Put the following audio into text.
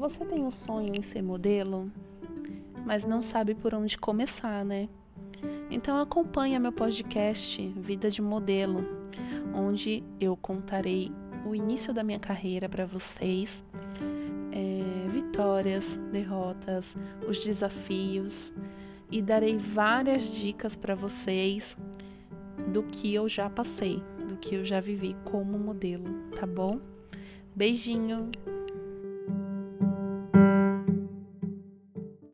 você tem um sonho em ser modelo, mas não sabe por onde começar, né? Então acompanha meu podcast Vida de Modelo, onde eu contarei o início da minha carreira para vocês, é, vitórias, derrotas, os desafios e darei várias dicas para vocês do que eu já passei, do que eu já vivi como modelo, tá bom? Beijinho!